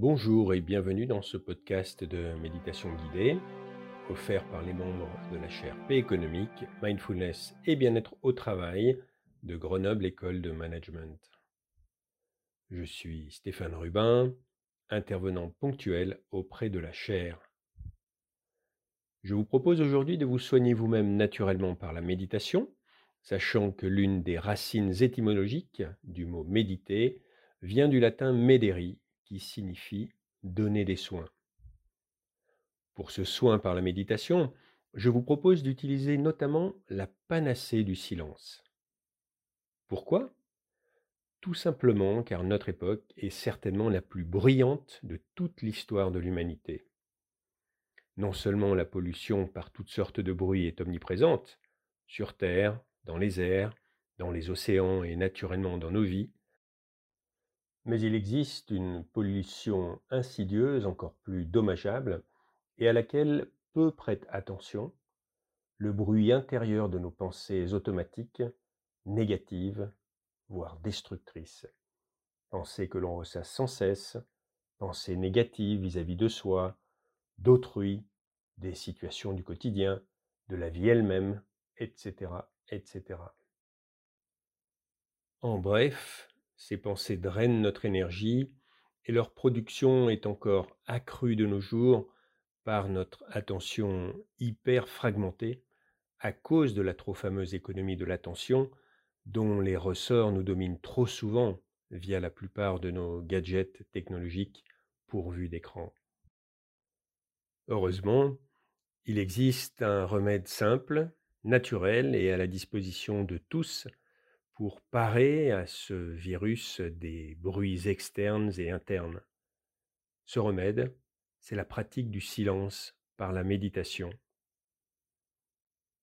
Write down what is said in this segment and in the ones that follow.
Bonjour et bienvenue dans ce podcast de méditation guidée offert par les membres de la chaire P économique, mindfulness et bien-être au travail de Grenoble École de Management. Je suis Stéphane Rubin, intervenant ponctuel auprès de la chaire. Je vous propose aujourd'hui de vous soigner vous-même naturellement par la méditation, sachant que l'une des racines étymologiques du mot méditer vient du latin mederi, qui signifie donner des soins. Pour ce soin par la méditation, je vous propose d'utiliser notamment la panacée du silence. Pourquoi? Tout simplement car notre époque est certainement la plus bruyante de toute l'histoire de l'humanité. Non seulement la pollution par toutes sortes de bruits est omniprésente, sur Terre, dans les airs, dans les océans et naturellement dans nos vies, mais il existe une pollution insidieuse encore plus dommageable et à laquelle peu prête attention, le bruit intérieur de nos pensées automatiques, négatives, voire destructrices. Pensées que l'on ressasse sans cesse, pensées négatives vis-à-vis de soi, d'autrui, des situations du quotidien, de la vie elle-même, etc., etc. En bref, ces pensées drainent notre énergie et leur production est encore accrue de nos jours par notre attention hyper fragmentée à cause de la trop fameuse économie de l'attention dont les ressorts nous dominent trop souvent via la plupart de nos gadgets technologiques pourvus d'écran. Heureusement, il existe un remède simple, naturel et à la disposition de tous pour parer à ce virus des bruits externes et internes. Ce remède, c'est la pratique du silence par la méditation.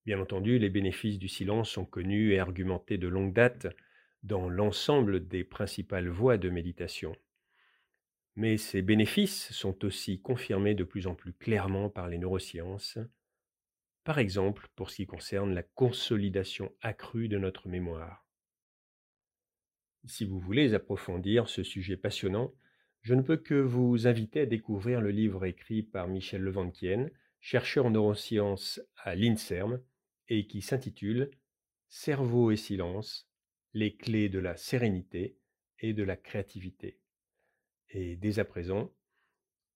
Bien entendu, les bénéfices du silence sont connus et argumentés de longue date dans l'ensemble des principales voies de méditation. Mais ces bénéfices sont aussi confirmés de plus en plus clairement par les neurosciences, par exemple pour ce qui concerne la consolidation accrue de notre mémoire. Si vous voulez approfondir ce sujet passionnant, je ne peux que vous inviter à découvrir le livre écrit par Michel Levanquienne, chercheur en neurosciences à l'INSERM, et qui s'intitule Cerveau et silence, les clés de la sérénité et de la créativité. Et dès à présent,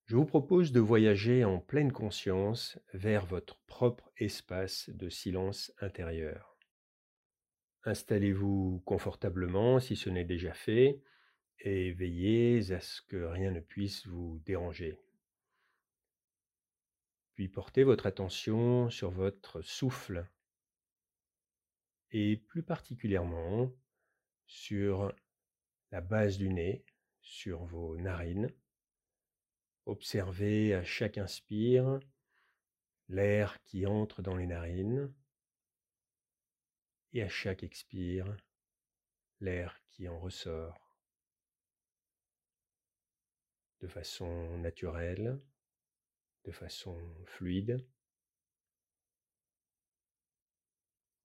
je vous propose de voyager en pleine conscience vers votre propre espace de silence intérieur. Installez-vous confortablement si ce n'est déjà fait et veillez à ce que rien ne puisse vous déranger. Puis portez votre attention sur votre souffle et plus particulièrement sur la base du nez, sur vos narines. Observez à chaque inspire l'air qui entre dans les narines et à chaque expire, l'air qui en ressort de façon naturelle, de façon fluide.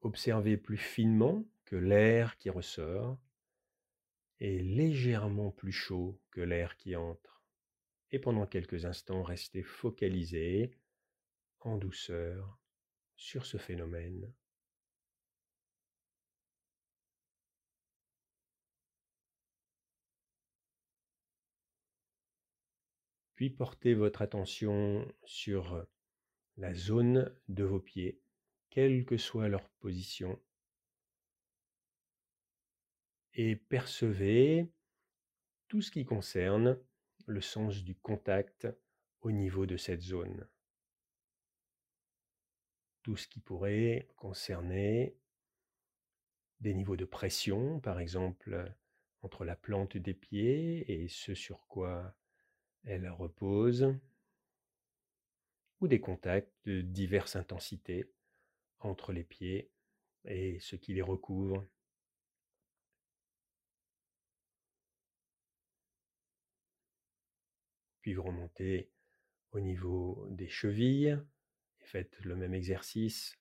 Observez plus finement que l'air qui ressort est légèrement plus chaud que l'air qui entre. Et pendant quelques instants, restez focalisé en douceur sur ce phénomène Puis portez votre attention sur la zone de vos pieds, quelle que soit leur position, et percevez tout ce qui concerne le sens du contact au niveau de cette zone. Tout ce qui pourrait concerner des niveaux de pression, par exemple entre la plante des pieds et ce sur quoi elle repose, ou des contacts de diverses intensités entre les pieds et ce qui les recouvre. Puis vous remontez au niveau des chevilles et faites le même exercice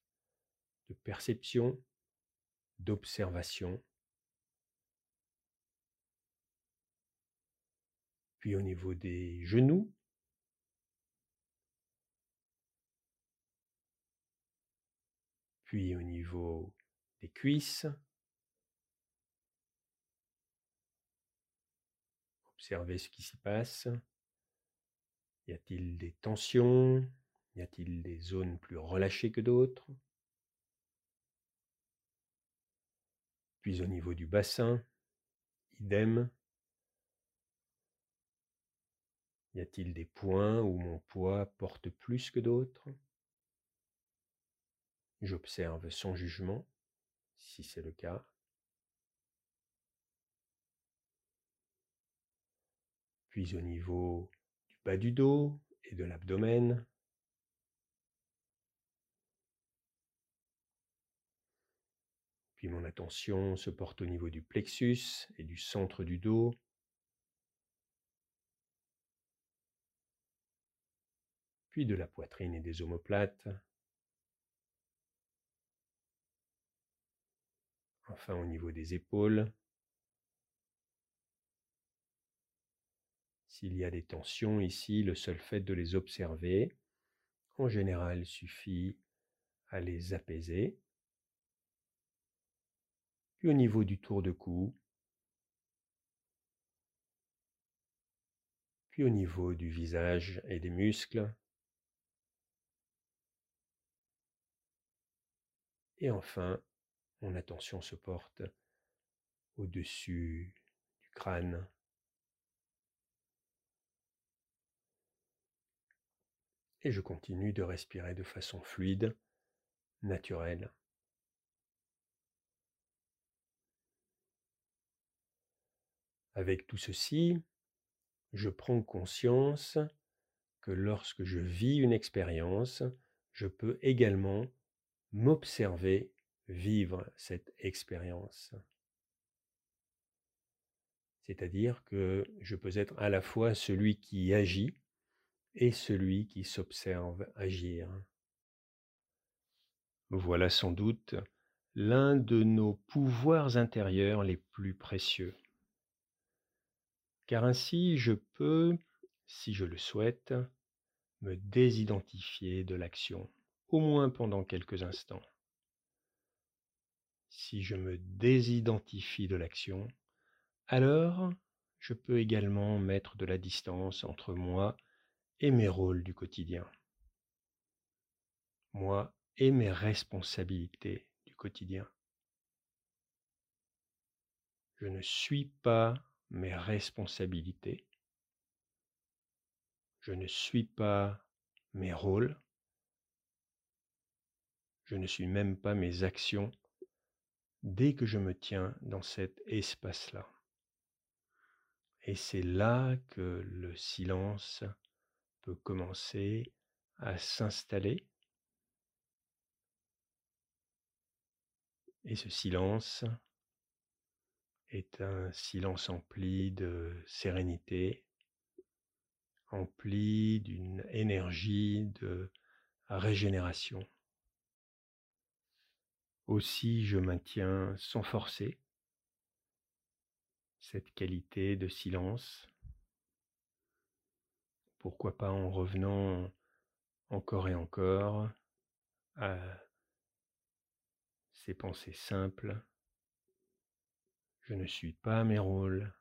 de perception, d'observation puis au niveau des genoux, puis au niveau des cuisses. Observez ce qui s'y passe. Y a-t-il des tensions? Y a-t-il des zones plus relâchées que d'autres? Puis au niveau du bassin, idem. Y a-t-il des points où mon poids porte plus que d'autres? J'observe sans jugement, si c'est le cas. Puis au niveau du bas du dos et de l'abdomen, Puis mon attention se porte au niveau du plexus et du centre du dos. Puis de la poitrine et des omoplates. Enfin au niveau des épaules. S'il y a des tensions ici, le seul fait de les observer, en général, suffit à les apaiser. Puis au niveau du tour de cou, puis au niveau du visage et des muscles, et enfin mon attention se porte au-dessus du crâne. Et je continue de respirer de façon fluide, naturelle. Avec tout ceci, je prends conscience que lorsque je vis une expérience, je peux également m'observer vivre cette expérience. C'est-à-dire que je peux être à la fois celui qui agit et celui qui s'observe agir. Voilà sans doute l'un de nos pouvoirs intérieurs les plus précieux. Car ainsi je peux, si je le souhaite, me désidentifier de l'action, au moins pendant quelques instants. Si je me désidentifie de l'action, alors je peux également mettre de la distance entre moi et mes rôles du quotidien, moi et mes responsabilités du quotidien. Je ne suis pas mes responsabilités, je ne suis pas mes rôles, je ne suis même pas mes actions dès que je me tiens dans cet espace-là. Et c'est là que le silence peut commencer à s'installer. Et ce silence est un silence empli de sérénité, empli d'une énergie de régénération. Aussi je maintiens sans forcer cette qualité de silence. Pourquoi pas en revenant encore et encore à ces pensées simples. Je ne suis pas mes rôles,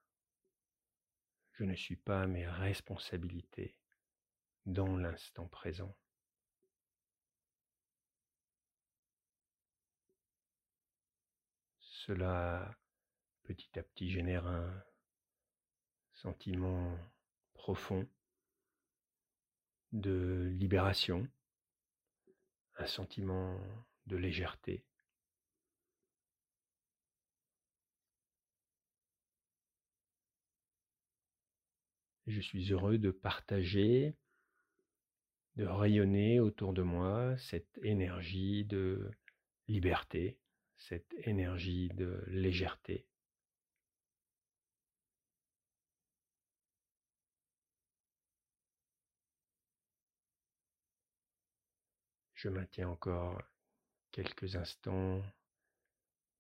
je ne suis pas mes responsabilités dans l'instant présent. Cela petit à petit génère un sentiment profond de libération, un sentiment de légèreté. Je suis heureux de partager, de rayonner autour de moi cette énergie de liberté, cette énergie de légèreté. Je maintiens encore quelques instants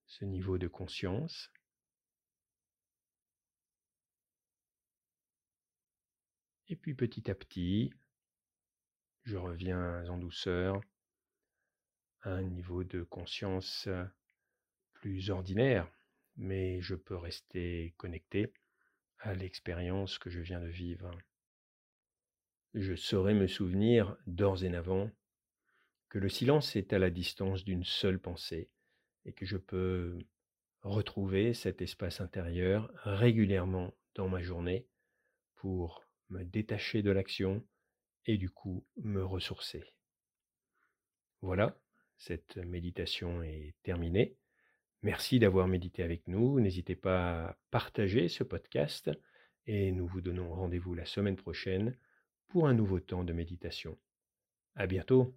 ce niveau de conscience. Et puis petit à petit, je reviens en douceur à un niveau de conscience ordinaire, mais je peux rester connecté à l'expérience que je viens de vivre. Je saurais me souvenir d'ores et avant que le silence est à la distance d'une seule pensée et que je peux retrouver cet espace intérieur régulièrement dans ma journée pour me détacher de l'action et du coup me ressourcer. Voilà, cette méditation est terminée. Merci d'avoir médité avec nous. N'hésitez pas à partager ce podcast et nous vous donnons rendez-vous la semaine prochaine pour un nouveau temps de méditation. À bientôt.